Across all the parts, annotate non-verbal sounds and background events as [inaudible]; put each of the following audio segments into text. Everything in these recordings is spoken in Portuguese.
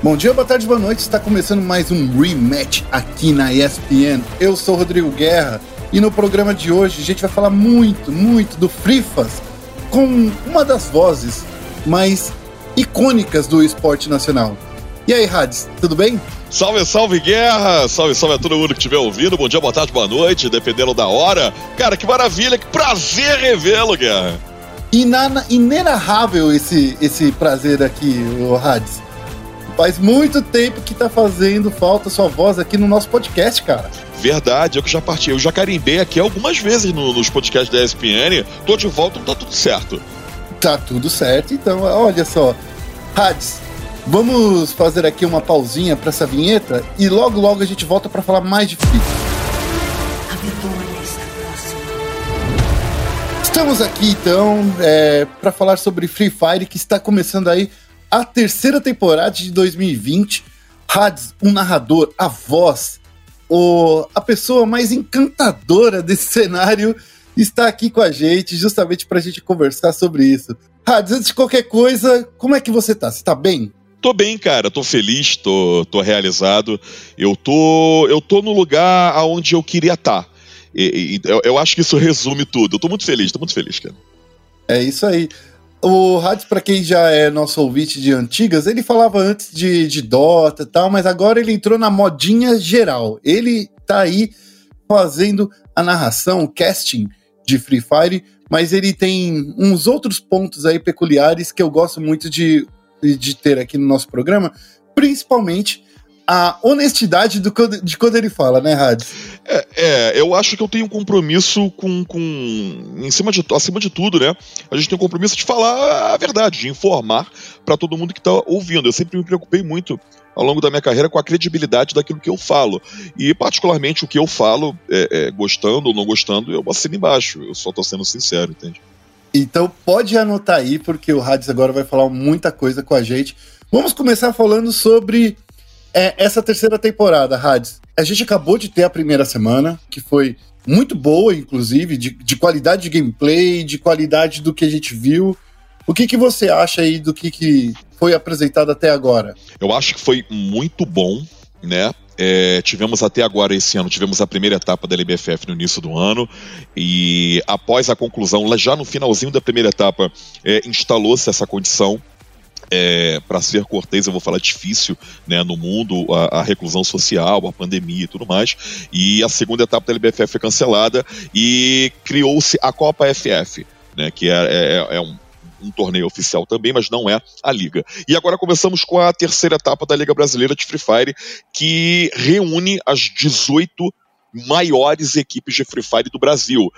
Bom dia, boa tarde, boa noite. Está começando mais um rematch aqui na ESPN. Eu sou o Rodrigo Guerra e no programa de hoje a gente vai falar muito, muito do Frifas com uma das vozes mais icônicas do esporte nacional. E aí, Hades, tudo bem? Salve, salve, guerra! Salve, salve a todo mundo que estiver ouvindo. Bom dia, boa tarde, boa noite, dependendo da hora. Cara, que maravilha, que prazer revê-lo, guerra! Inana, inenarrável esse, esse prazer aqui, o Hades. Faz muito tempo que tá fazendo falta sua voz aqui no nosso podcast, cara. Verdade, eu que já parti. Eu já carimbei aqui algumas vezes no, nos podcasts da ESPN. Tô de volta, não tá tudo certo. Tá tudo certo, então, olha só. Hades, vamos fazer aqui uma pausinha para essa vinheta e logo logo a gente volta para falar mais de FIFA. Estamos aqui então é, para falar sobre Free Fire que está começando aí a terceira temporada de 2020. Hades, um narrador, a voz, o, a pessoa mais encantadora desse [laughs] cenário, está aqui com a gente, justamente para a gente conversar sobre isso. Hades, antes de qualquer coisa, como é que você tá? Você tá bem? Tô bem, cara, tô feliz, tô, tô realizado. Eu tô, eu tô no lugar aonde eu queria estar. Tá. eu, eu acho que isso resume tudo. Eu tô muito feliz, tô muito feliz, cara. É isso aí. O Hades, para quem já é nosso ouvinte de antigas, ele falava antes de, de Dota e tal, mas agora ele entrou na modinha geral. Ele tá aí fazendo a narração, o casting de Free Fire, mas ele tem uns outros pontos aí peculiares que eu gosto muito de, de ter aqui no nosso programa, principalmente a honestidade do, de quando ele fala, né, Hades? É, é, eu acho que eu tenho um compromisso com, com. em cima de, acima de tudo, né? A gente tem um compromisso de falar a verdade, de informar para todo mundo que está ouvindo. Eu sempre me preocupei muito ao longo da minha carreira com a credibilidade daquilo que eu falo. E, particularmente, o que eu falo, é, é, gostando ou não gostando, eu assino embaixo. Eu só estou sendo sincero, entende? Então pode anotar aí, porque o Hades agora vai falar muita coisa com a gente. Vamos começar falando sobre é, essa terceira temporada, Hades, a gente acabou de ter a primeira semana, que foi muito boa, inclusive, de, de qualidade de gameplay, de qualidade do que a gente viu. O que, que você acha aí do que, que foi apresentado até agora? Eu acho que foi muito bom, né? É, tivemos até agora esse ano, tivemos a primeira etapa da LBFF no início do ano, e após a conclusão, já no finalzinho da primeira etapa, é, instalou-se essa condição é, para ser cortês, eu vou falar difícil né, no mundo, a, a, reclusão social, a pandemia e tudo mais. E a segunda etapa da LBFF foi cancelada e criou-se a Copa FF, né, que é, é, é um, um torneio oficial também, mas não é a liga. E agora começamos com a terceira etapa da Liga Brasileira de Free Fire, que reúne as 18 maiores equipes de Free Fire do Brasil.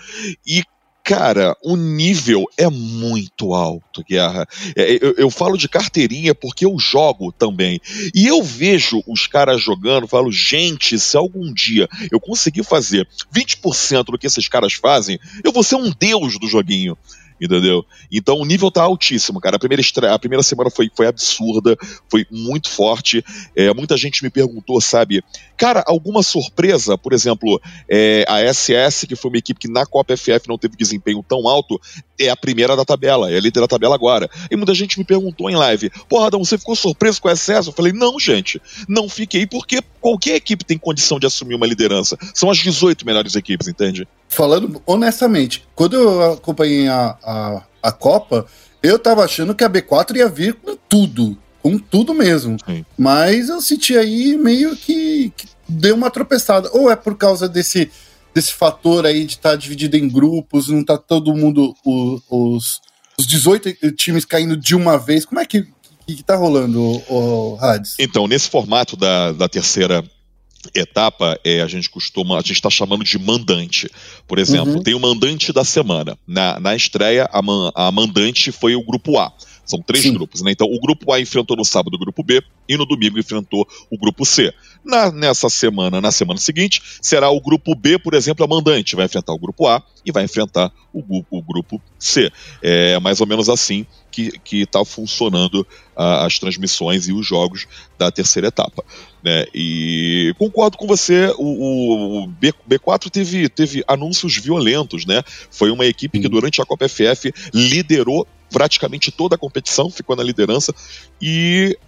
E Cara, o nível é muito alto, Guerra. É, eu, eu, falo de carteirinha porque eu jogo também. E eu vejo os caras jogando, falo, gente, se algum dia eu conseguir fazer 20% do que esses caras fazem, eu vou ser um deus do joguinho entendeu? Então o nível tá altíssimo, cara. A primeira, a primeira semana foi, foi absurda, foi muito forte. É, muita gente me perguntou, sabe, cara, alguma surpresa? Por exemplo, é, a SS, que foi uma equipe que na Copa FF não teve desempenho tão alto, é a primeira da tabela, é a líder da tabela agora. E muita gente me perguntou em live, porra, Adão, você ficou surpreso com a SS? Eu falei, não, gente, não fiquei, porque qualquer equipe tem condição de assumir uma liderança. São as 18 melhores equipes, entende? Falando honestamente, quando eu acompanhei a, a, a Copa, eu tava achando que a B4 ia vir com tudo. Com tudo mesmo. Sim. Mas eu senti aí meio que, que, deu uma tropeçada. Ou é por causa desse, desse fator aí de estar tá dividido em grupos, não tá todo mundo, o, os, os 18 times caindo de uma vez. Como é que, que, que tá rolando, o, o Hades? Então, nesse formato da, da terceira etapa é, a gente costuma, a gente está chamando de mandante. Por exemplo, uhum. tem o mandante da semana. Na, na estreia, a, man, a mandante foi o grupo A. São três Sim. grupos, né? Então, o grupo A enfrentou no sábado o grupo B e no domingo enfrentou o grupo C. Na, nessa semana, na semana seguinte, será o grupo B, por exemplo, a mandante, vai enfrentar o grupo A e vai enfrentar o, o grupo C. É mais ou menos assim que está funcionando uh, as transmissões e os jogos da terceira etapa. Né? E concordo com você, o, o B, B4 teve, teve anúncios violentos, né? Foi uma equipe que durante a Copa FF liderou praticamente toda a competição, ficou na liderança e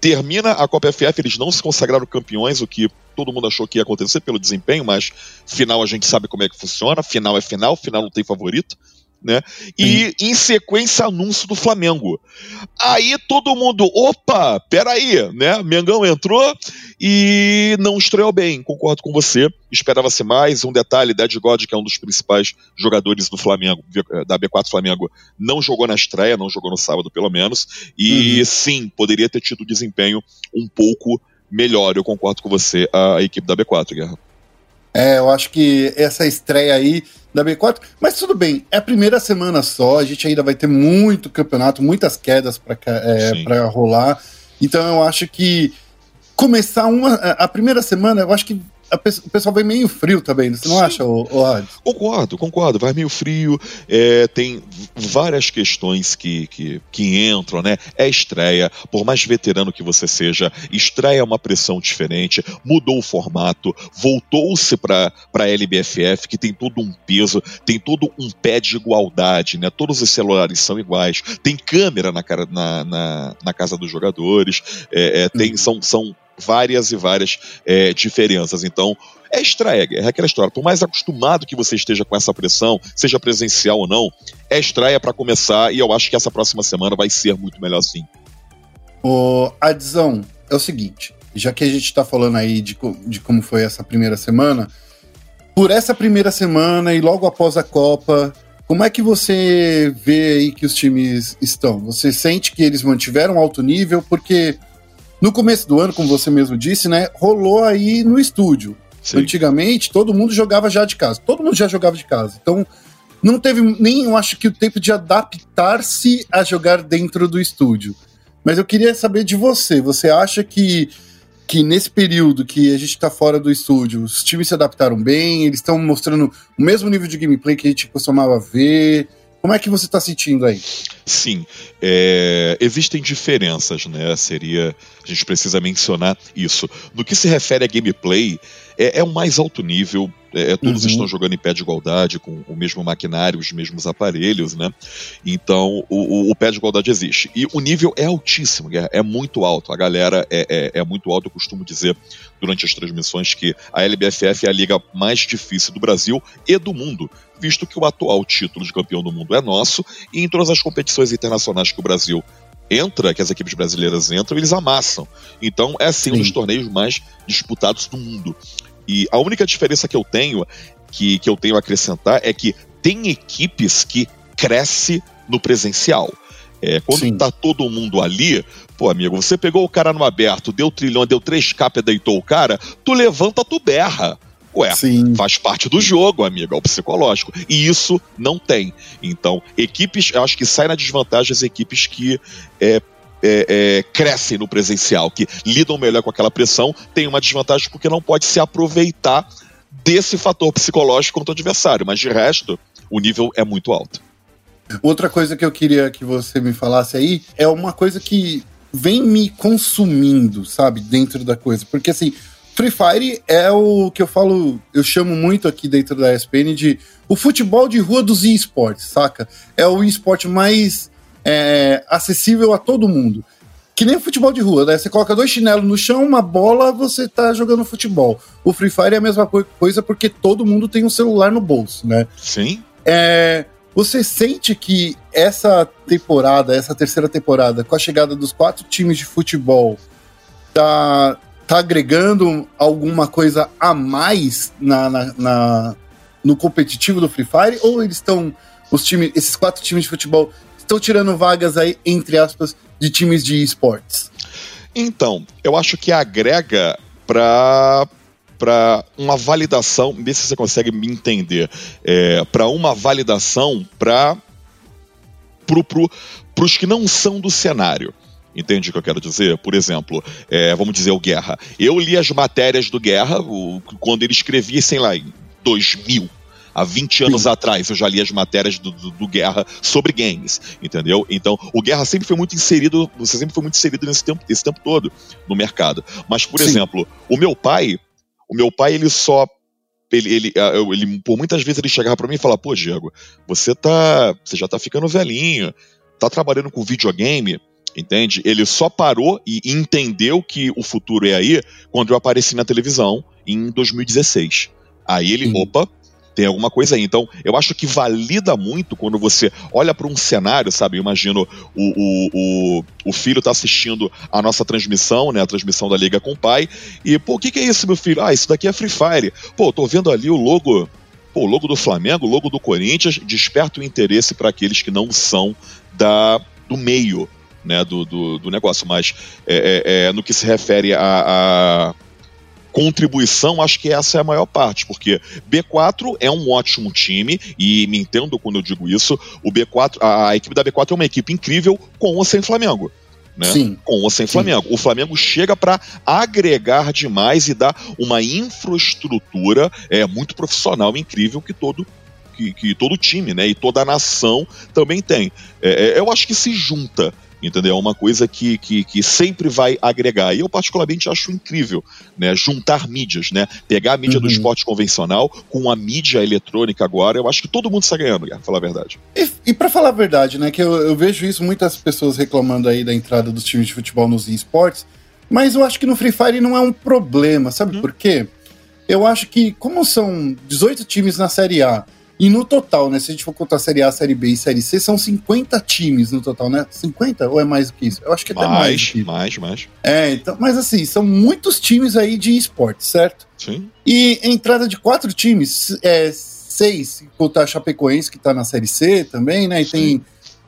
termina a Copa FF, eles não se consagraram campeões, o que todo mundo achou que ia acontecer pelo desempenho, mas final a gente sabe como é que funciona, final é final, final não tem favorito né? E em sequência anúncio do Flamengo. Aí todo mundo, opa, peraí, né? Mengão entrou e não estreou bem, concordo com você. Esperava-se mais. Um detalhe, Dead God, que é um dos principais jogadores do Flamengo, da B4 Flamengo, não jogou na estreia, não jogou no sábado pelo menos. E uhum. sim, poderia ter tido desempenho um pouco melhor, eu concordo com você, a, a equipe da B4, Guerra. É, eu acho que essa estreia aí da B4, mas tudo bem, é a primeira semana só, a gente ainda vai ter muito campeonato, muitas quedas para é, rolar. Então eu acho que começar uma. A primeira semana, eu acho que o pessoal vai meio frio também, você não Sim. acha, o, o Concordo, concordo, vai meio frio, é, tem várias questões que, que, que entram, né? É estreia, por mais veterano que você seja, estreia é uma pressão diferente, mudou o formato, voltou-se para a LBFF, que tem todo um peso, tem todo um pé de igualdade, né? Todos os celulares são iguais, tem câmera na, cara, na, na, na casa dos jogadores, é, é, tem, uhum. são, são várias e várias é, diferenças. Então, é estreia, é aquela história. Por mais acostumado que você esteja com essa pressão, seja presencial ou não, é estreia para começar e eu acho que essa próxima semana vai ser muito melhor sim. O Adzão, é o seguinte, já que a gente está falando aí de, de como foi essa primeira semana, por essa primeira semana e logo após a Copa, como é que você vê aí que os times estão? Você sente que eles mantiveram alto nível? Porque no começo do ano, como você mesmo disse, né, rolou aí no estúdio. Sim. Antigamente, todo mundo jogava já de casa. Todo mundo já jogava de casa. Então, não teve nem, eu acho que, o tempo de adaptar-se a jogar dentro do estúdio. Mas eu queria saber de você. Você acha que, que nesse período que a gente está fora do estúdio, os times se adaptaram bem? Eles estão mostrando o mesmo nível de gameplay que a gente costumava ver? Como é que você está sentindo aí? Sim, é, existem diferenças, né? Seria. A gente precisa mencionar isso. No que se refere a gameplay, é, é o mais alto nível. É, é todos uhum. estão jogando em pé de igualdade, com o mesmo maquinário, os mesmos aparelhos, né? Então, o, o, o pé de igualdade existe. E o nível é altíssimo, é, é muito alto. A galera é, é, é muito alto. Eu costumo dizer durante as transmissões que a LBFF é a liga mais difícil do Brasil e do mundo visto que o atual título de campeão do mundo é nosso e em todas as competições internacionais que o Brasil entra, que as equipes brasileiras entram, eles amassam. Então é sim, sim. um dos torneios mais disputados do mundo. E a única diferença que eu tenho, que, que eu tenho a acrescentar, é que tem equipes que cresce no presencial. É, quando Sim. tá todo mundo ali, pô, amigo, você pegou o cara no aberto, deu trilhão, deu três capas e deitou o cara, tu levanta, tu berra. Ué, Sim. faz parte do jogo, amigo, é o psicológico. E isso não tem. Então, equipes, eu acho que sai na desvantagem as equipes que é, é, é, crescem no presencial, que lidam melhor com aquela pressão, tem uma desvantagem porque não pode se aproveitar desse fator psicológico contra o adversário. Mas de resto, o nível é muito alto. Outra coisa que eu queria que você me falasse aí é uma coisa que vem me consumindo, sabe, dentro da coisa. Porque assim, Free Fire é o que eu falo, eu chamo muito aqui dentro da ESPN de o futebol de rua dos esportes, saca? É o esporte mais é, acessível a todo mundo. Que nem futebol de rua, né? Você coloca dois chinelos no chão, uma bola, você tá jogando futebol. O Free Fire é a mesma coisa porque todo mundo tem um celular no bolso, né? Sim. É, você sente que essa temporada, essa terceira temporada, com a chegada dos quatro times de futebol, tá, tá agregando alguma coisa a mais na, na, na no competitivo do Free Fire? Ou eles estão, os times, esses quatro times de futebol, estão tirando vagas aí, entre aspas, de times de esportes? Então, eu acho que agrega para para uma validação, vê se você consegue me entender, é, para uma validação para pro, pro, os que não são do cenário. Entende o que eu quero dizer? Por exemplo, é, vamos dizer o Guerra. Eu li as matérias do Guerra o, quando ele escrevia, sei lá, em 2000. Há 20 anos Sim. atrás eu já li as matérias do, do, do, Guerra sobre games, entendeu? Então, o Guerra sempre foi muito inserido, você sempre foi muito inserido nesse tempo, esse tempo todo no mercado. Mas, por Sim. exemplo, o meu pai, o meu pai, ele só ele, ele, ah, ele, por muitas vezes ele chegava para mim e falava, pô, Diego, você tá, você já tá ficando velhinho, tá trabalhando com videogame, Entende? Ele só parou e entendeu que o futuro é aí quando eu apareci na televisão em 2016. Aí ele, Sim. opa, tem alguma coisa aí. Então, eu acho que valida muito quando você olha para um cenário, sabe? Eu imagino o, o, o, o filho tá assistindo a nossa transmissão, né? A transmissão da Liga com o pai. E, pô, o que, que é isso, meu filho? Ah, isso daqui é Free Fire. Pô, tô vendo ali o logo. Pô, o logo do Flamengo, logo do Corinthians, desperta o interesse para aqueles que não são da, do meio né, do, do, do negócio. Mas é, é, é no que se refere a, a contribuição, acho que essa é a maior parte, porque B4 é um ótimo time, e me entendo quando eu digo isso, o B4, a, equipe da B4 é uma equipe incrível com ou sem Flamengo. Né? Sim. Com ou sem Flamengo. Sim. O Flamengo chega para agregar demais e dar uma infraestrutura é, muito profissional, incrível, que todo que, que todo time, né, e toda a nação também tem. É, é eu acho que se junta entendeu? É uma coisa que, que, que, sempre vai agregar. E eu particularmente acho incrível, né? Juntar mídias, né? Pegar a mídia uhum. do esporte convencional com a mídia eletrônica agora, eu acho que todo mundo está ganhando, pra falar a verdade. E, e para falar a verdade, né? Que eu, eu, vejo isso, muitas pessoas reclamando aí da entrada dos times de futebol nos esportes, mas eu acho que no Free Fire não é um problema, sabe uhum. por quê? Eu acho que, como são 18 times na Série A, e no total, né? Se a gente for contar Série A, Série B e Série C, são 50 times no total, né? 50 ou é mais do que isso? Eu acho que é até mais. Mais, mais, mais. É, então, mas assim, são muitos times aí de esporte, certo? Sim. E entrada de quatro times, é, seis, contar a Chapecoense, que tá na Série C também, né? E Sim. tem.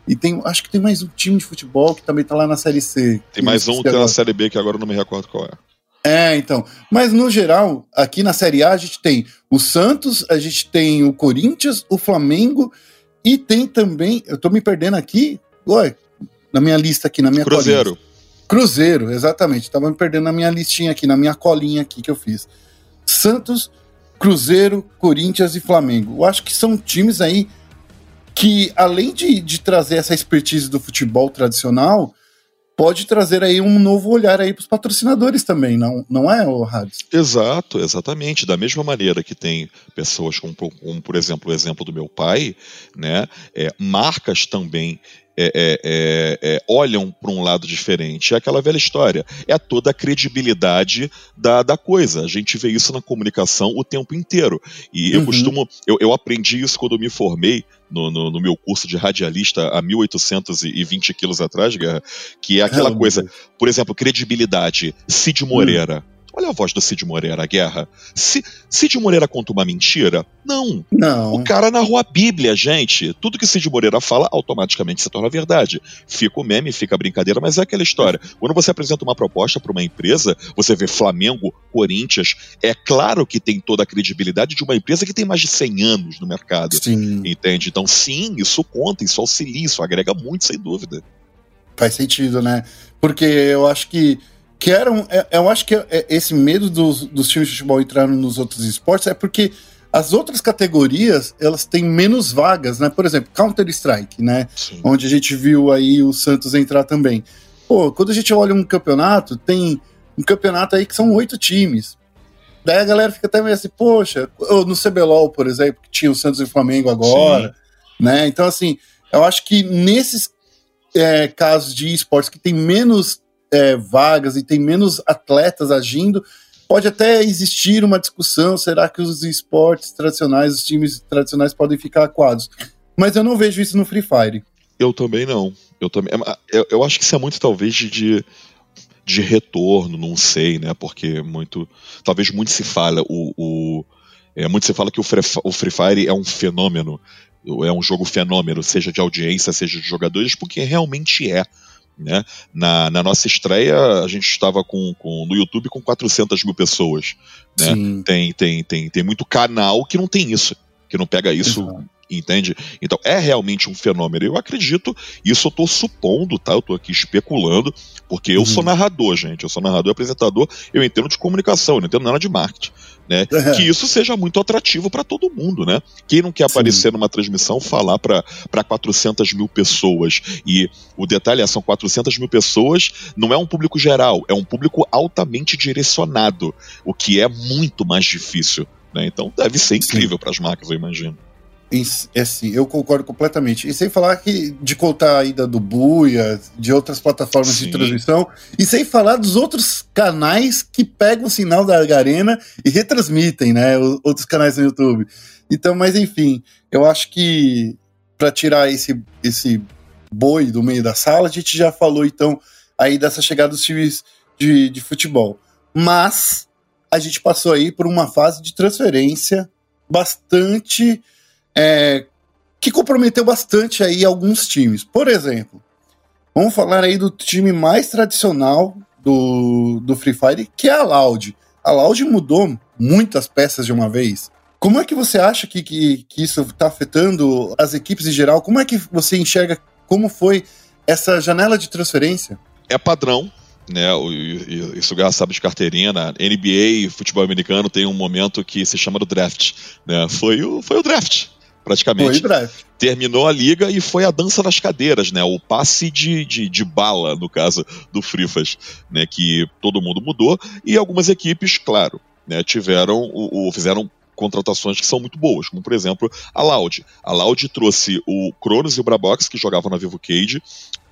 E tem, acho que tem mais um time de futebol que também tá lá na Série C. Tem mais um que tá na Série B que agora eu não me recordo qual é. É, então. Mas no geral, aqui na Série A, a gente tem o Santos, a gente tem o Corinthians, o Flamengo e tem também. Eu tô me perdendo aqui. Ué, na minha lista aqui, na minha Cruzeiro. Colinha. Cruzeiro, exatamente. Tava me perdendo na minha listinha aqui, na minha colinha aqui que eu fiz. Santos, Cruzeiro, Corinthians e Flamengo. Eu acho que são times aí que, além de, de trazer essa expertise do futebol tradicional, pode trazer aí um novo olhar aí para os patrocinadores também, não, não é, o? Exato, exatamente. Da mesma maneira que tem pessoas como, como por exemplo, o exemplo do meu pai, né? É, marcas também é, é, é, é, olham para um lado diferente. É aquela velha história. É toda a credibilidade da, da coisa. A gente vê isso na comunicação o tempo inteiro. E uhum. eu costumo. Eu, eu aprendi isso quando eu me formei no, no, no, meu curso de radialista há 1820 quilos atrás, Guerra, que é aquela coisa, por exemplo, credibilidade. Cid Moreira. Hum. Olha a voz do Cid Moreira, a guerra. Se, Cid Moreira conta uma mentira? Não. Não. O cara narrou a Bíblia, gente. Tudo que Cid Moreira fala automaticamente se torna verdade. Fica o meme, fica a brincadeira, mas é aquela história. Quando você apresenta uma proposta para uma empresa, você vê Flamengo, Corinthians, é claro que tem toda a credibilidade de uma empresa que tem mais de 100 anos no mercado. Sim. Entende? Então, sim, isso conta, isso auxilia, isso agrega muito, sem dúvida. Faz sentido, né? Porque eu acho que que eram. É, eu acho que é, esse medo dos, dos times de futebol entrarem nos outros esportes é porque as outras categorias elas têm menos vagas, né? Por exemplo, Counter Strike, né? Sim. Onde a gente viu aí o Santos entrar também. Pô, quando a gente olha um campeonato, tem um campeonato aí que são oito times. Daí a galera fica até meio assim, poxa, no CBLOL, por exemplo, que tinha o Santos e o Flamengo agora, Sim. né? Então, assim, eu acho que nesses é, casos de esportes que tem menos é, vagas e tem menos atletas agindo, pode até existir uma discussão: será que os esportes tradicionais, os times tradicionais podem ficar aquados? Mas eu não vejo isso no Free Fire. Eu também não. Eu também. É, eu, eu acho que isso é muito talvez de, de retorno, não sei, né? Porque muito. Talvez muito se fala. O, o é, muito se fala que o Free, o Free Fire é um fenômeno. É um jogo fenômeno, seja de audiência, seja de jogadores, porque realmente é. Né? Na, na, nossa estreia, a gente estava com, com, no YouTube com 400 mil pessoas. Né? Tem, tem, tem, tem muito canal que não tem isso, que não pega isso Exato entende? Então é realmente um fenômeno. Eu acredito, isso eu estou supondo, tá? Eu estou aqui especulando, porque eu uhum. sou narrador, gente. Eu sou narrador e apresentador, eu entendo de comunicação, eu não entendo nada de marketing. Né? Uhum. Que isso seja muito atrativo para todo mundo, né? Quem não quer aparecer Sim. numa transmissão, falar para 400 mil pessoas. E o detalhe é, são 400 mil pessoas, não é um público geral, é um público altamente direcionado, o que é muito mais difícil. Né? Então deve ser incrível para as marcas, eu imagino. Assim, eu concordo completamente. E sem falar que de contar a ida do Buia, de outras plataformas Sim. de transmissão, e sem falar dos outros canais que pegam o sinal da Arena e retransmitem, né? Outros canais no YouTube. Então, mas enfim, eu acho que para tirar esse, esse boi do meio da sala, a gente já falou então aí dessa chegada dos times de, de futebol. Mas a gente passou aí por uma fase de transferência bastante é, que comprometeu bastante aí alguns times. Por exemplo, vamos falar aí do time mais tradicional do, do Free Fire, que é a Loud. A Loud mudou muitas peças de uma vez. Como é que você acha que, que, que isso está afetando as equipes em geral? Como é que você enxerga como foi essa janela de transferência? É padrão, né? Isso o sabe de carteirinha. Na NBA, futebol americano, tem um momento que se chama do draft. Né? Foi, o, foi o draft praticamente. Foi Terminou a liga e foi a dança das cadeiras, né? O passe de, de, de bala, no caso do Frifas, né? Que todo mundo mudou e algumas equipes, claro, né? Tiveram o, o fizeram contratações que são muito boas, como por exemplo a Loud. A Loud trouxe o Cronos e o Brabox, que jogavam na Vivo Cage,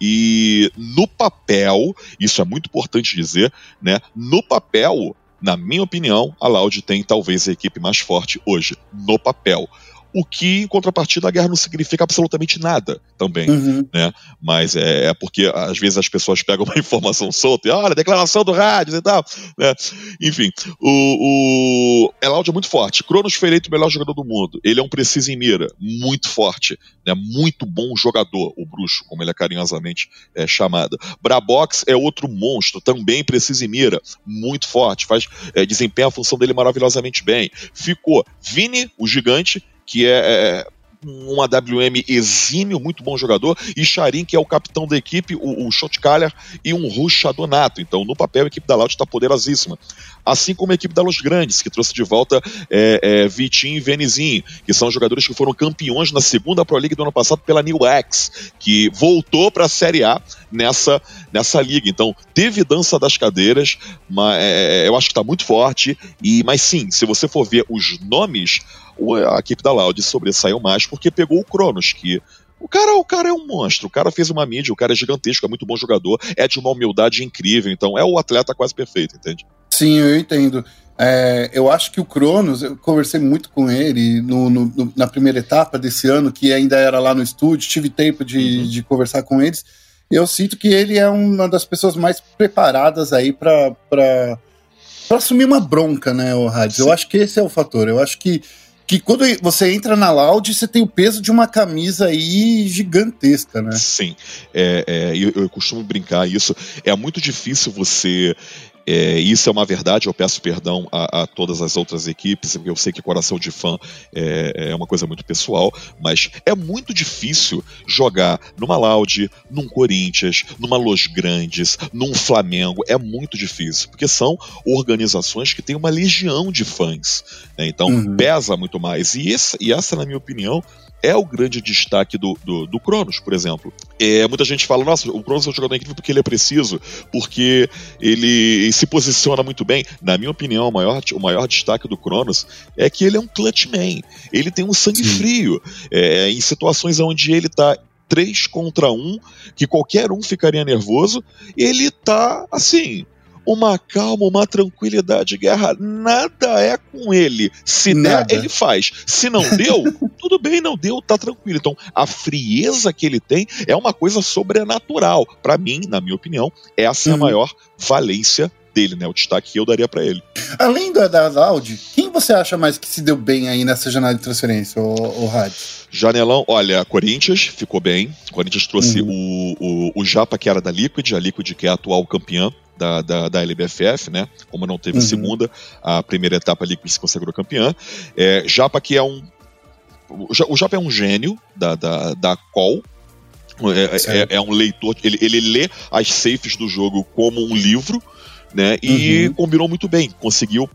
e no papel, isso é muito importante dizer, né? No papel, na minha opinião, a Loud tem talvez a equipe mais forte hoje, no papel o que, em contrapartida, a guerra não significa absolutamente nada também, uhum. né? Mas é, é, porque, às vezes, as pessoas pegam uma [laughs] informação solta e, olha, declaração do rádio e tal, né? Enfim, o, o Elaudio é muito forte. Cronos foi eleito o melhor jogador do mundo. Ele é um preciso em mira, muito forte, né? Muito bom jogador, o bruxo, como ele é carinhosamente é, chamado. Brabox é outro monstro, também preciso em mira, muito forte, faz, é, desempenha a função dele maravilhosamente bem. Ficou Vini, o gigante, que é, é um AWM exímio, muito bom jogador, e Charin, que é o capitão da equipe, o, o Shotcaller e um ruxador nato. Então, no papel, a equipe da Loud está poderosíssima. Assim como a equipe da Los Grandes, que trouxe de volta é, é, Vitinho e Venizinho, que são jogadores que foram campeões na segunda Pro League do ano passado pela New X, que voltou para a Série A nessa, nessa liga. Então, teve dança das cadeiras, mas é, é eu acho que está muito forte. E, mas sim, se você for ver os nomes a equipe da Loud sobressaiu mais porque pegou o Cronos, que o cara, o cara é um monstro, o cara fez uma mídia, o cara é gigantesco, é muito bom jogador, é de uma humildade incrível, então é o atleta quase perfeito, entende? Sim, eu entendo. É, eu acho que o Cronos, eu conversei muito com ele no, no, na primeira etapa desse ano, que ainda era lá no estúdio, tive tempo de, uhum. de conversar com eles. Eu sinto que ele é uma das pessoas mais preparadas aí para assumir uma bronca, né, o Hades? Eu acho que esse é o fator. Eu acho que que quando você entra na Loud, você tem o peso de uma camisa aí gigantesca, né? Sim, é, é eu, eu, costumo brincar isso. É muito difícil você é, isso é uma verdade, eu peço perdão a, a, todas as outras equipes, porque eu sei que coração de fã é, é, uma coisa muito pessoal, mas é muito difícil jogar numa Loud, num Corinthians, numa Los Grandes, num Flamengo, é muito difícil, porque são organizações que têm uma legião de fãs, né? então uhum. pesa muito mais, e, esse, e essa, na minha opinião, é o grande destaque do, do, do Cronos, por exemplo. É, muita gente fala, nossa, o Cronos é um jogador incrível porque ele é preciso, porque ele se posiciona muito bem. Na minha opinião, o maior, o maior destaque do Cronos é que ele é um clutch man. Ele tem um sangue Sim. frio. É, em situações onde ele tá três contra um, que qualquer um ficaria nervoso, ele tá assim uma calma, uma tranquilidade. Guerra, nada é com ele. Se nada. der, ele faz. Se não [laughs] deu, tudo bem, não deu, tá tranquilo. Então, a frieza que ele tem é uma coisa sobrenatural. Para mim, na minha opinião, essa é a uhum. maior valência dele, né? O destaque que eu daria para ele. Além da, da Audi, quem você acha mais que se deu bem aí nessa janela de transferência, o, o Rádio? Janelão, olha, Corinthians ficou bem. Corinthians trouxe uhum. o, o, o Japa, que era da Liquid, a Liquid que é a atual campeã da, da, da LBFF, né? Como não teve uhum. segunda, a primeira etapa ali que se consagrou campeã. É, Japa, que é um. O Japa é um gênio da, da, da Call, é, é, é, um leitor, ele, ele lê as safes do jogo como um livro, né? E uhum. combinou muito bem, conseguiu.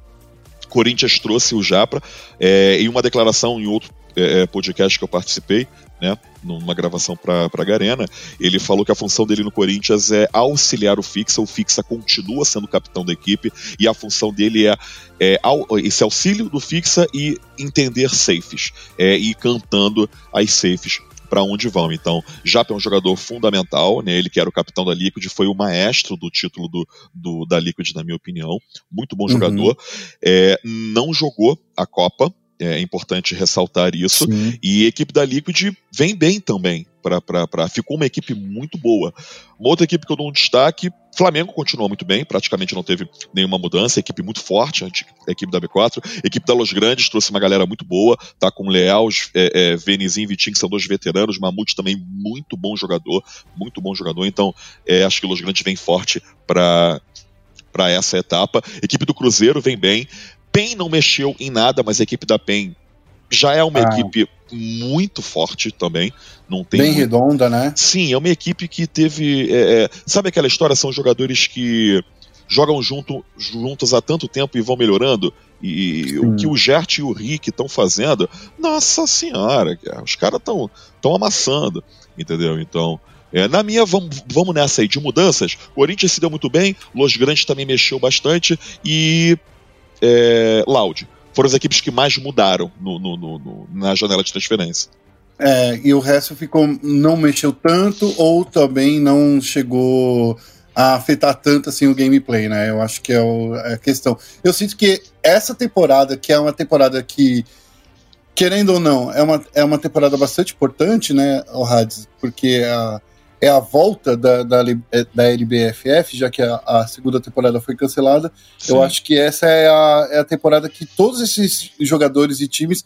Corinthians trouxe o Japra é, em uma declaração em outro é, é, podcast que eu participei, né, numa gravação para a Garena, ele falou que a função dele no Corinthians é auxiliar o Fixa, o Fixa continua sendo capitão da equipe e a função dele é, é esse auxílio do Fixa e entender safes, é, ir cantando as safes para onde vão. Então, Japa é um jogador fundamental, né? Ele que era o capitão da Liquid, foi o maestro do título do, do da Liquid, na minha opinião. Muito bom jogador. Uhum. É, não jogou a Copa, é importante ressaltar isso. Sim. E a equipe da Liquid vem bem também. Pra, pra, pra, ficou uma equipe muito boa. Uma outra equipe que eu dou um destaque, Flamengo continuou muito bem, praticamente não teve nenhuma mudança, equipe muito forte, a equipe da B4. A equipe da Los Grandes trouxe uma galera muito boa, tá com Leal, é, é, Venizinho e Vitinho, que são dois veteranos, Mamute também muito bom jogador, muito bom jogador, então é, acho que Los Grandes vem forte para para essa etapa. Equipe do Cruzeiro vem bem. PEN não mexeu em nada, mas a equipe da PEN já é uma ah. equipe muito forte também. Não tem Bem muito... redonda, né? Sim, é uma equipe que teve. É, é... sabe aquela história? São jogadores que jogam junto, juntos há tanto tempo e vão melhorando. E Sim. o que o Gert e o Rick estão fazendo, nossa senhora, os caras estão tão amassando, entendeu? Então, é, na minha, vamos, vamos nessa aí de mudanças. O Corinthians se deu muito bem, Los Grandes também mexeu bastante e é, Loud. Foram as equipes que mais mudaram no, no, no, na janela de transferência. É, e o resto ficou não mexeu tanto ou também não chegou a afetar tanto assim o gameplay, né? Eu acho que é, o, é a questão. Eu sinto que essa temporada, que é uma temporada que, querendo ou não, é uma, é uma temporada bastante importante, né, o Hades, porque a é a volta da, da, é, da LBFF, já que a, a segunda temporada foi cancelada. Sim. Eu acho que essa é a, é a temporada que todos esses jogadores e times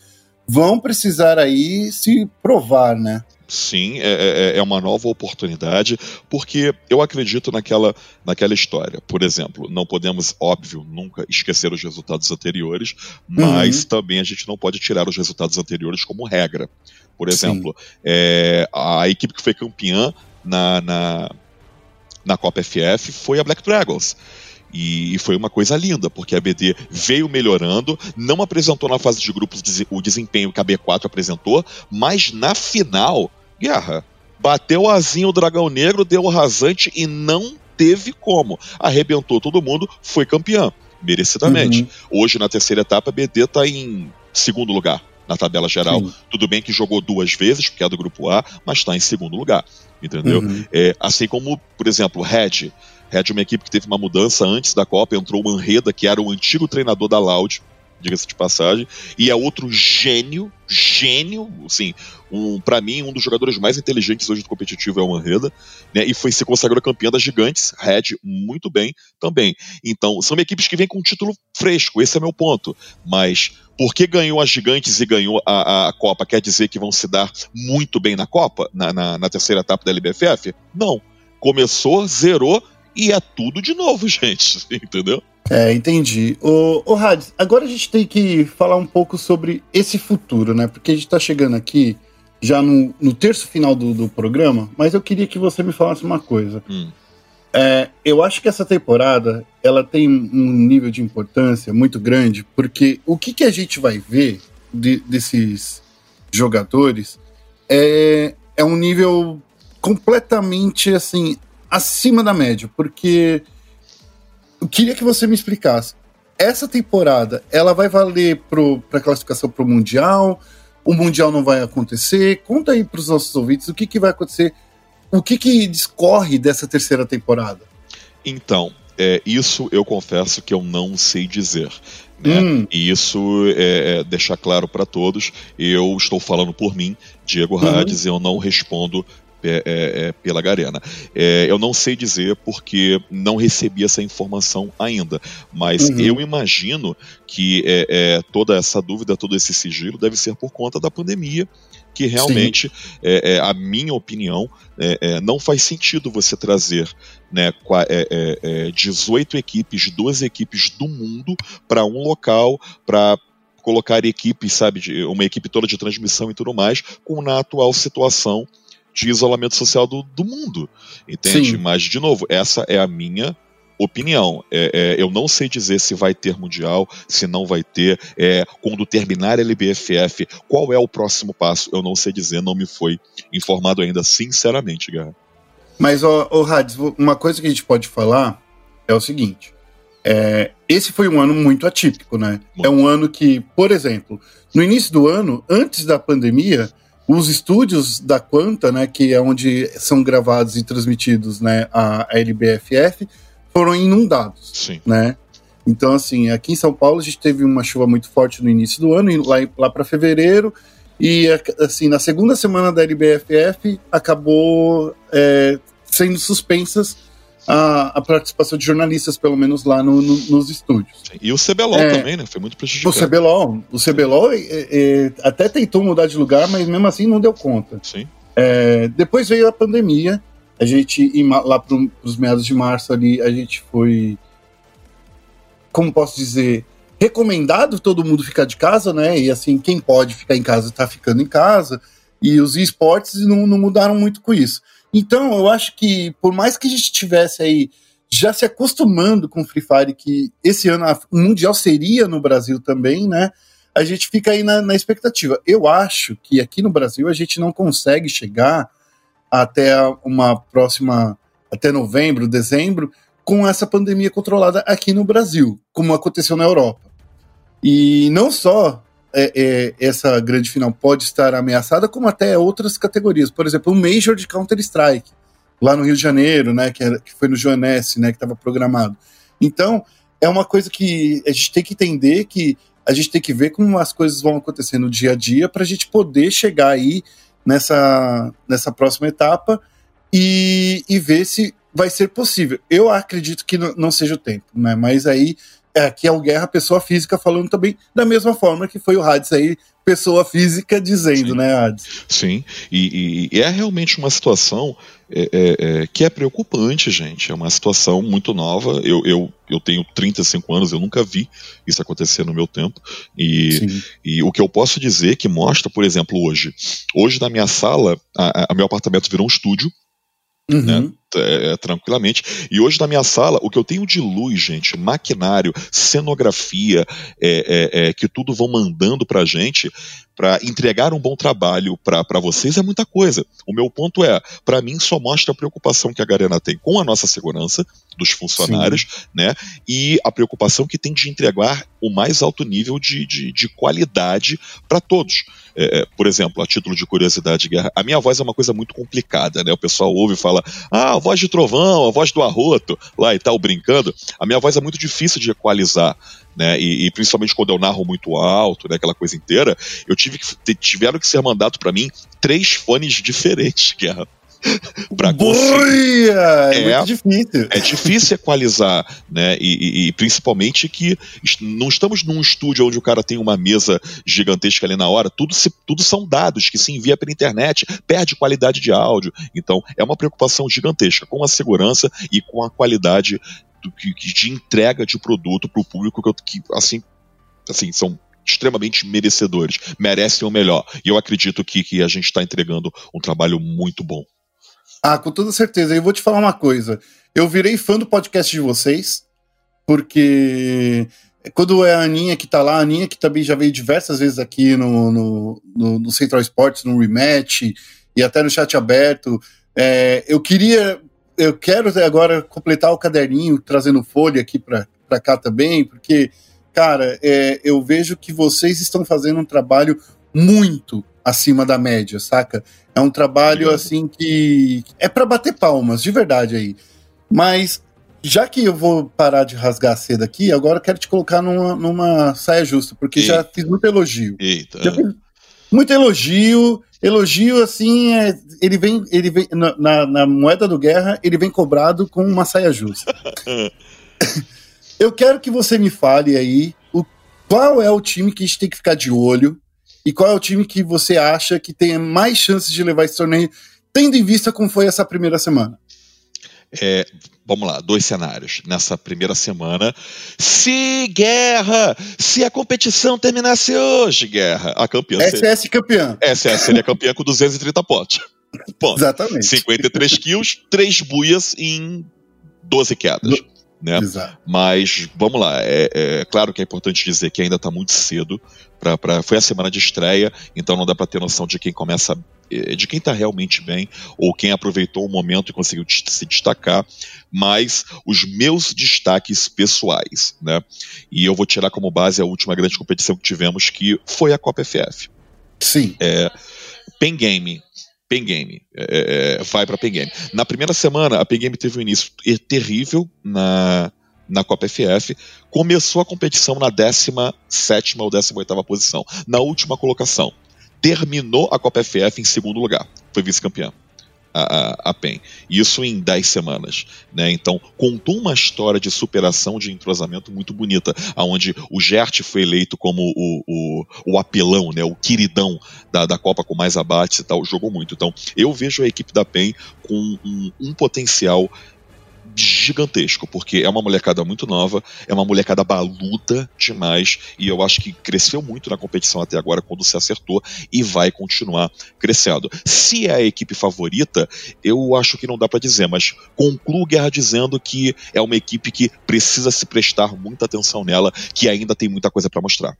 vão precisar aí se provar, né? Sim, é, é, é, uma nova oportunidade, porque eu acredito naquela, naquela história. Por exemplo, não podemos, óbvio, nunca esquecer os resultados anteriores, mas uhum. também a gente não pode tirar os resultados anteriores como regra. Por exemplo, é, a equipe que foi campeã na, na, na Copa FF foi a Black Dragons. E foi uma coisa linda, porque a BD veio melhorando, não apresentou na fase de grupos o desempenho que a B4 apresentou, mas na final, guerra, bateu o azinho o dragão negro, deu o rasante e não teve como. Arrebentou todo mundo, foi campeã, merecidamente. Uhum. Hoje, na terceira etapa, a BD está em segundo lugar na tabela geral. Sim. Tudo bem que jogou duas vezes, porque é do grupo A, mas está em segundo lugar entendeu? Uhum. É, assim como, por exemplo, Red. Red é uma equipe que teve uma mudança antes da Copa, entrou o Manreda, que era o antigo treinador da Loud, diga-se de passagem, e é outro gênio, gênio, assim, um, para mim, um dos jogadores mais inteligentes hoje do competitivo é o Manreda, né, e foi se consagrou campeão das gigantes, Red, muito bem também. Então, são equipes que vêm com um título fresco, esse é meu ponto, mas porque ganhou as gigantes e ganhou a, a, Copa, quer dizer que vão se dar muito bem na Copa, na, na, na terceira etapa da LBFF? Não. Começou, zerou e é tudo de novo, [laughs] gente. Entendeu? É, entendi. O, o Hades, agora a gente tem que falar um pouco sobre esse futuro, né? Porque a gente tá chegando aqui já no, no terço final do, do programa, mas eu queria que você me falasse uma coisa. Hum. É, eu acho que essa temporada ela tem um nível de importância muito grande, porque o que, que a gente vai ver de, desses jogadores é, é um nível completamente assim acima da média, porque eu queria que você me explicasse. Essa temporada ela vai valer para classificação para o Mundial? O Mundial não vai acontecer? Conta aí para os nossos ouvintes o que, que vai acontecer o que, que discorre dessa terceira temporada? Então, é, isso eu confesso que eu não sei dizer. Né? Hum. E isso é, é deixar claro para todos. Eu estou falando por mim, Diego uhum. Hades, eu não respondo é, é, é, pela Garena. É, eu não sei dizer porque não recebi essa informação ainda, mas uhum. eu imagino que é, toda essa dúvida, todo esse sigilo deve ser por conta da pandemia que realmente, é, é, a minha opinião, é, é, não faz sentido você trazer né, 18 equipes, duas equipes do mundo para um local, para colocar equipes, sabe, uma equipe toda de transmissão e tudo mais, com na atual situação de isolamento social do, do mundo, entende? Sim. Mas, de novo, essa é a minha opinião. É, é, eu não sei dizer se vai ter Mundial, se não vai ter. É, quando terminar a LBFF, qual é o próximo passo? Eu não sei dizer, não me foi informado ainda, sinceramente, Guerra. Mas, ô, ô Hades, uma coisa que a gente pode falar é o seguinte. É, esse foi um ano muito atípico, né? Muito. É um ano que, por exemplo, no início do ano, antes da pandemia, os estúdios da Quanta, né, que é onde são gravados e transmitidos, né, a, a LBFF, foram inundados, Sim. né? Então, assim, aqui em São Paulo a gente teve uma chuva muito forte no início do ano, lá, lá para fevereiro, e assim, na segunda semana da LBFF acabou é, sendo suspensas a, a, participação de jornalistas, pelo menos lá no, no, nos estúdios. E o CBLOL é, também, né? Foi muito prejudicado. O CBLOL, o CBLOL é, é, até tentou mudar de lugar, mas mesmo assim não deu conta. Sim. É, depois veio a pandemia, a gente, lá para os meados de março ali, a gente foi, como posso dizer, recomendado todo mundo ficar de casa, né? E assim, quem pode ficar em casa está ficando em casa. E os esportes não, não mudaram muito com isso. Então, eu acho que, por mais que a gente tivesse aí já se acostumando com o Free Fire, que esse ano o Mundial seria no Brasil também, né? A gente fica aí na, na, expectativa. Eu acho que aqui no Brasil a gente não consegue chegar até uma próxima, até novembro, dezembro, com essa pandemia controlada aqui no Brasil, como aconteceu na Europa. E não só é, é, essa grande final pode estar ameaçada, como até outras categorias. Por exemplo, o Major de Counter-Strike, lá no Rio de Janeiro, né, que, era, que foi no Joanesse, né, que estava programado. Então, é uma coisa que a gente tem que entender que a gente tem que ver como as coisas vão acontecer no dia a dia para a gente poder chegar aí nessa, nessa próxima etapa e, e ver se vai ser possível. Eu acredito que não seja o tempo, né? Mas aí é, aqui é o Guerra pessoa física falando também da mesma forma que foi o Hades aí, pessoa física dizendo, Sim. né, Hades? Sim, e, e, é realmente uma situação é, é, é, que é preocupante, gente. É uma situação muito nova. Eu, eu, eu tenho 35 anos, eu nunca vi isso acontecer no meu tempo. E, e o que eu posso dizer que mostra, por exemplo, hoje. Hoje na minha sala, a, a meu apartamento virou um estúdio. Uhum. Né? É, é, tranquilamente. E hoje na minha sala, o que eu tenho de luz, gente, maquinário, cenografia, é, é, é que tudo vão mandando pra gente para entregar um bom trabalho para vocês é muita coisa. O meu ponto é, para mim só mostra a preocupação que a Garena tem com a nossa segurança dos funcionários, Sim. né? E a preocupação que tem de entregar o mais alto nível de, de, de qualidade para todos. É, por exemplo, a título de curiosidade, Guerra, a minha voz é uma coisa muito complicada, né? O pessoal ouve e fala, ah, a voz de trovão, a voz do arroto, lá e tal, brincando. A minha voz é muito difícil de equalizar, né? E, e principalmente quando eu narro muito alto, né? Aquela coisa inteira, eu tive que tiveram que ser mandado para mim três fones diferentes, Guerra. [laughs] pra conseguir. É, é, muito difícil. É difícil equalizar, né? E, e, e, principalmente que não estamos num estúdio onde o cara tem uma mesa gigantesca ali na hora, tudo, se, tudo são dados que se envia pela internet, perde qualidade de áudio. Então, é uma preocupação gigantesca com a segurança e com a qualidade do, que, de entrega de produto para o público que, que assim, assim, são extremamente merecedores, merecem o melhor. E eu acredito que, que a gente está entregando um trabalho muito bom. Ah, com toda certeza. Eu vou te falar uma coisa. Eu virei fã do podcast de vocês, porque quando é a Aninha que tá lá, a Aninha que também já veio diversas vezes aqui no, no, no, no Central Sports, no Rematch, e até no chat aberto, é, eu queria, eu quero agora completar o caderninho, trazendo folha aqui para cá também, porque, cara, é, eu vejo que vocês estão fazendo um trabalho muito acima da média, saca? É um trabalho assim que é para bater palmas, de verdade aí. Mas já que eu vou parar de rasgar a seda aqui, agora eu quero te colocar numa, numa saia justa, porque Eita. já fiz muito elogio. Eita. Fiz muito elogio, elogio assim, é, ele vem, ele vem na, na, moeda do guerra, ele vem cobrado com uma saia justa. [laughs] eu quero que você me fale aí o, qual é o time que a gente tem que ficar de olho e qual é o time que você acha que tem mais chances de levar esse torneio, tendo em vista como foi essa primeira semana? É, vamos lá, dois cenários. Nessa primeira semana, se guerra, se a competição terminasse hoje, guerra, a campeã. SS seria, campeã. SS seria campeã com 230 pontos. Ponto. Exatamente. 53 kills, 3 buias em 12 quedas. Né? Exato. Mas vamos lá, é, é, claro que é importante dizer que ainda está muito cedo. Pra, pra, foi a semana de estreia, então não dá para ter noção de quem começa, é, de quem está realmente bem, ou quem aproveitou o momento e conseguiu se destacar. Mas os meus destaques pessoais, né? E eu vou tirar como base a última grande competição que tivemos, que foi a Copa FF. Sim. É, Pen Game Pen Game. É, é, vai para Pen Game. Na primeira semana, a Pen Game teve um início terrível na, na Copa FF. Começou a competição na 17 ou 18 posição. Na última colocação. Terminou a Copa FF em segundo lugar. Foi vice-campeão a, a, PEN. Isso em 10 semanas. Né? Então, contou uma história de superação, de entrosamento muito bonita, onde o Gert foi eleito como o, o, o apelão, né? o queridão da, da Copa com mais abates e tal, jogou muito. Então, eu vejo a equipe da PEN com um, um potencial gigantesco, porque é uma molecada muito nova, é uma molecada baluda demais, e eu acho que cresceu muito na competição até agora quando se acertou e vai continuar crescendo. Se é a equipe favorita, eu acho que não dá para dizer, mas concluo Guerra dizendo que é uma equipe que precisa se prestar muita atenção nela, que ainda tem muita coisa para mostrar.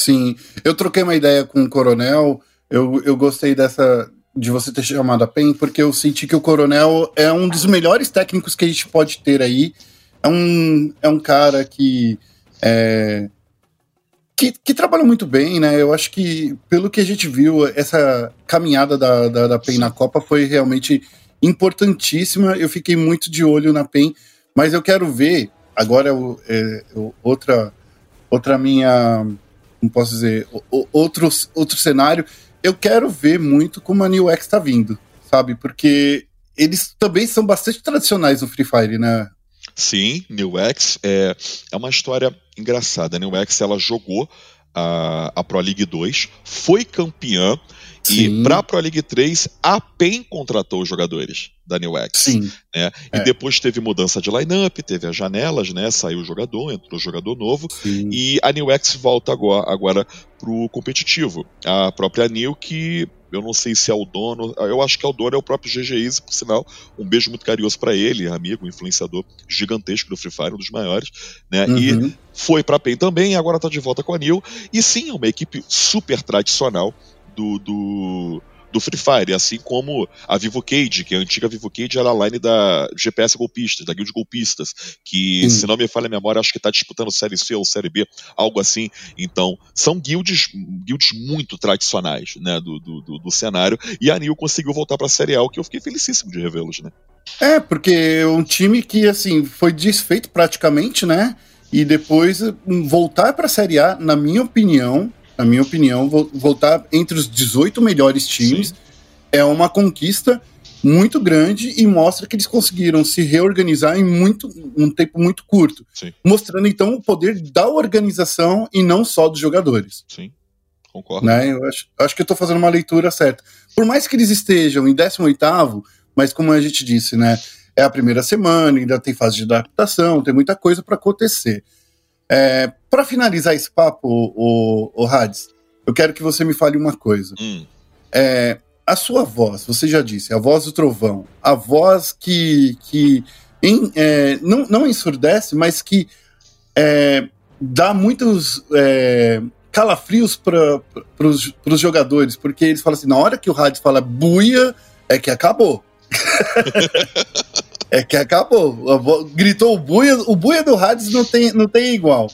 Sim, eu troquei uma ideia com o Coronel, eu, eu gostei dessa, de você ter chamado a PEN, porque eu senti que o Coronel é um dos melhores técnicos que a gente pode ter aí. É um, é um cara que, é, que, que trabalha muito bem, né? Eu acho que, pelo que a gente viu, essa caminhada da, da, da PEN na Copa foi realmente importantíssima. Eu fiquei muito de olho na PEN, mas eu quero ver, agora é, é, outra, outra minha, como posso dizer, outro, outro cenário eu quero ver muito como a New X tá vindo, sabe? Porque eles também são bastante tradicionais no Free Fire, né? Sim, New X é, é uma história engraçada. A New X ela jogou a, a Pro League 2, foi campeã Sim. e para a Pro League 3 a PEN contratou os jogadores da New X. Sim. Né? É. E depois teve mudança de lineup, teve as janelas, né? Saiu o jogador, entrou o jogador novo Sim. e a New X volta agora, agora pro competitivo. A própria New que eu não sei se é o dono, eu acho que é o dono, é o próprio GG Easy, por sinal. Um beijo muito carinhoso para ele, amigo, influenciador gigantesco do Free Fire, um dos maiores, né? Uhum. E foi pra PEN também, agora tá de volta com a Nil. E sim, uma equipe super tradicional do, do do Free Fire, assim como a Vivo Cage, que é a antiga Vivo Cage era a line da GPS Golpistas, da Guild Golpistas, que, hum. se não me falha a memória, acho que está disputando Série C ou Série B, algo assim. Então, são guilds, guilds muito tradicionais né, do, do, do, do cenário, e a Nil conseguiu voltar para a Série A, o que eu fiquei felicíssimo de revê-los, né? É, porque é um time que, assim, foi desfeito praticamente, né? E depois hum, voltar para a Série A, na minha opinião, na minha opinião, voltar entre os 18 melhores times Sim. é uma conquista muito grande e mostra que eles conseguiram se reorganizar em muito, um tempo muito curto. Sim. Mostrando então o poder da organização e não só dos jogadores. Sim, concordo. Né? Eu acho, acho que eu estou fazendo uma leitura certa. Por mais que eles estejam em 18, mas como a gente disse, né? É a primeira semana, ainda tem fase de adaptação, tem muita coisa para acontecer. É, para finalizar esse papo, o, o, Hades, eu quero que você me fale uma coisa. Hum. É, a sua voz, você já disse, a voz do trovão, a voz que, que em, é, não, não ensurdece, mas que é, dá muitos é, calafrios para os jogadores, porque eles falam assim: na hora que o Hades fala buia, é que acabou. [laughs] É que acabou. Gritou o buia, o buia do Hades não tem, não tem igual.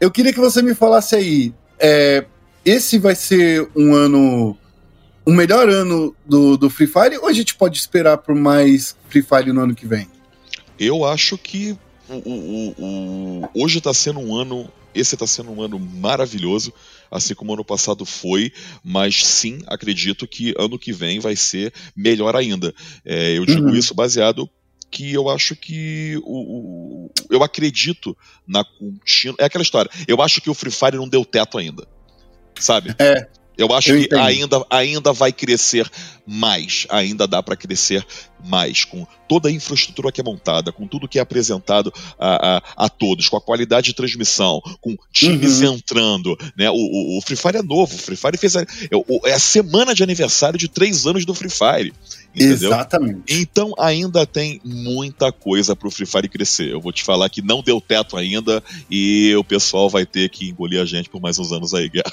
Eu queria que você me falasse aí. É, esse vai ser um ano. O melhor ano do, do Free Fire ou a gente pode esperar por mais Free Fire no ano que vem? Eu acho que o, o, o, hoje está sendo um ano. Esse está sendo um ano maravilhoso, assim como ano passado foi, mas sim, acredito que ano que vem vai ser melhor ainda. É, eu digo uhum. isso baseado que eu acho que o, o, eu acredito na contínua. É aquela história. Eu acho que o Free Fire não deu teto ainda. Sabe? É. Eu acho eu que ainda, ainda vai crescer mais, ainda dá para crescer mais, com toda a infraestrutura que é montada, com tudo que é apresentado a, a, a todos, com a qualidade de transmissão, com times uhum. entrando. Né? O, o, o, Free Fire é novo, o Free Fire fez a, é, é a semana de aniversário de três anos do Free Fire. Entendeu? Exatamente. Então ainda tem muita coisa pro Free Fire crescer. Eu vou te falar que não deu teto ainda e o pessoal vai ter que engolir a gente por mais uns anos aí, Guerra.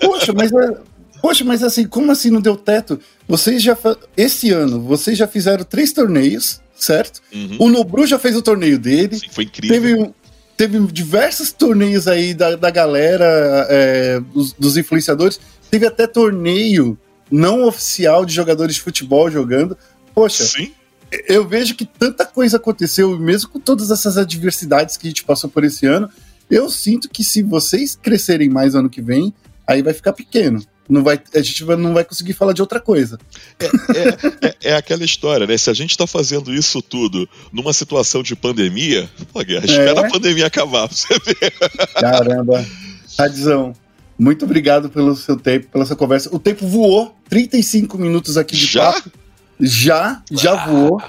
Poxa, mas é, Poxa, mas assim, como assim não deu teto? Vocês já. Esse ano, vocês já fizeram três torneios, certo? Uhum. O Nobru já fez o torneio dele. Sim, foi incrível. Teve, teve diversos torneios aí da, da galera, é, dos, dos influenciadores. Teve até torneio não oficial de jogadores de futebol jogando. Poxa, Sim. eu vejo que tanta coisa aconteceu, mesmo com todas essas adversidades que a gente passou por esse ano, eu sinto que se vocês crescerem mais ano que vem, aí vai ficar pequeno. Não vai, a gente não vai conseguir falar de outra coisa. É, é, é, é aquela história, né? Se a gente está fazendo isso tudo numa situação de pandemia, pô, espera é. a pandemia acabar pra você ver. Caramba. Radzão, muito obrigado pelo seu tempo, pela sua conversa. O tempo voou, 35 minutos aqui de já? papo. Já, já ah. voou.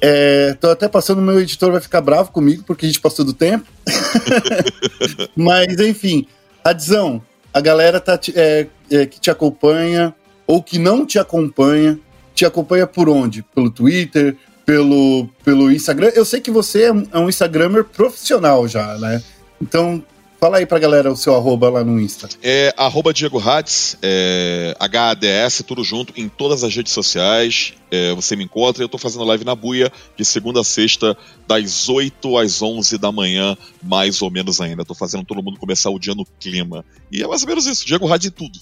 É, tô até passando, meu editor vai ficar bravo comigo, porque a gente passou do tempo. [laughs] Mas, enfim, Adzão, a galera tá, é, é, que te acompanha ou que não te acompanha, te acompanha por onde? Pelo Twitter, pelo, pelo Instagram? Eu sei que você é um, é um Instagrammer profissional já, né? Então, Fala aí pra galera o seu arroba lá no Insta. É arroba Diego Hades, é, HADS, tudo junto, em todas as redes sociais. É, você me encontra. Eu tô fazendo live na Buia de segunda a sexta, das 8 às 11 da manhã, mais ou menos ainda. Tô fazendo todo mundo começar o dia no clima. E é mais ou menos isso. Diego Hades em tudo.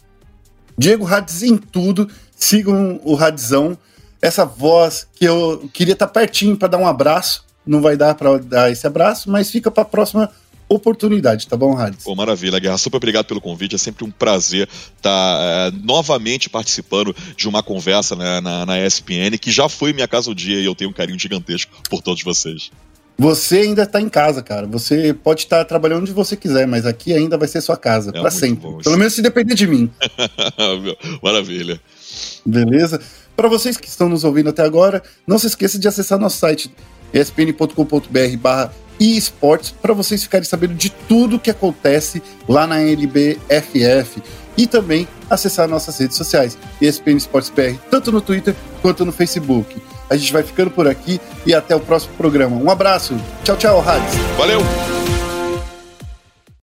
Diego Hades em tudo. Sigam o Radzão. Essa voz que eu queria estar tá pertinho para dar um abraço. Não vai dar para dar esse abraço, mas fica para a próxima oportunidade, tá bom, Hades? Pô, maravilha, Guerra. Super obrigado pelo convite. É sempre um prazer estar tá, é, novamente participando de uma conversa né, na, na ESPN, que já foi minha casa o dia e eu tenho um carinho gigantesco por todos vocês. Você ainda está em casa, cara. Você pode estar tá trabalhando onde você quiser, mas aqui ainda vai ser sua casa, é para sempre. Pelo menos se depender de mim. [laughs] Maravilha. Beleza? Para vocês que estão nos ouvindo até agora, não se esqueça de acessar nosso site espn.com.br/barra e esportes para vocês ficarem sabendo de tudo que acontece lá na NBFF e também acessar nossas redes sociais, ESPN Esportes PR, tanto no Twitter quanto no Facebook. A gente vai ficando por aqui e até o próximo programa. Um abraço. Tchau, tchau, Hades. Valeu!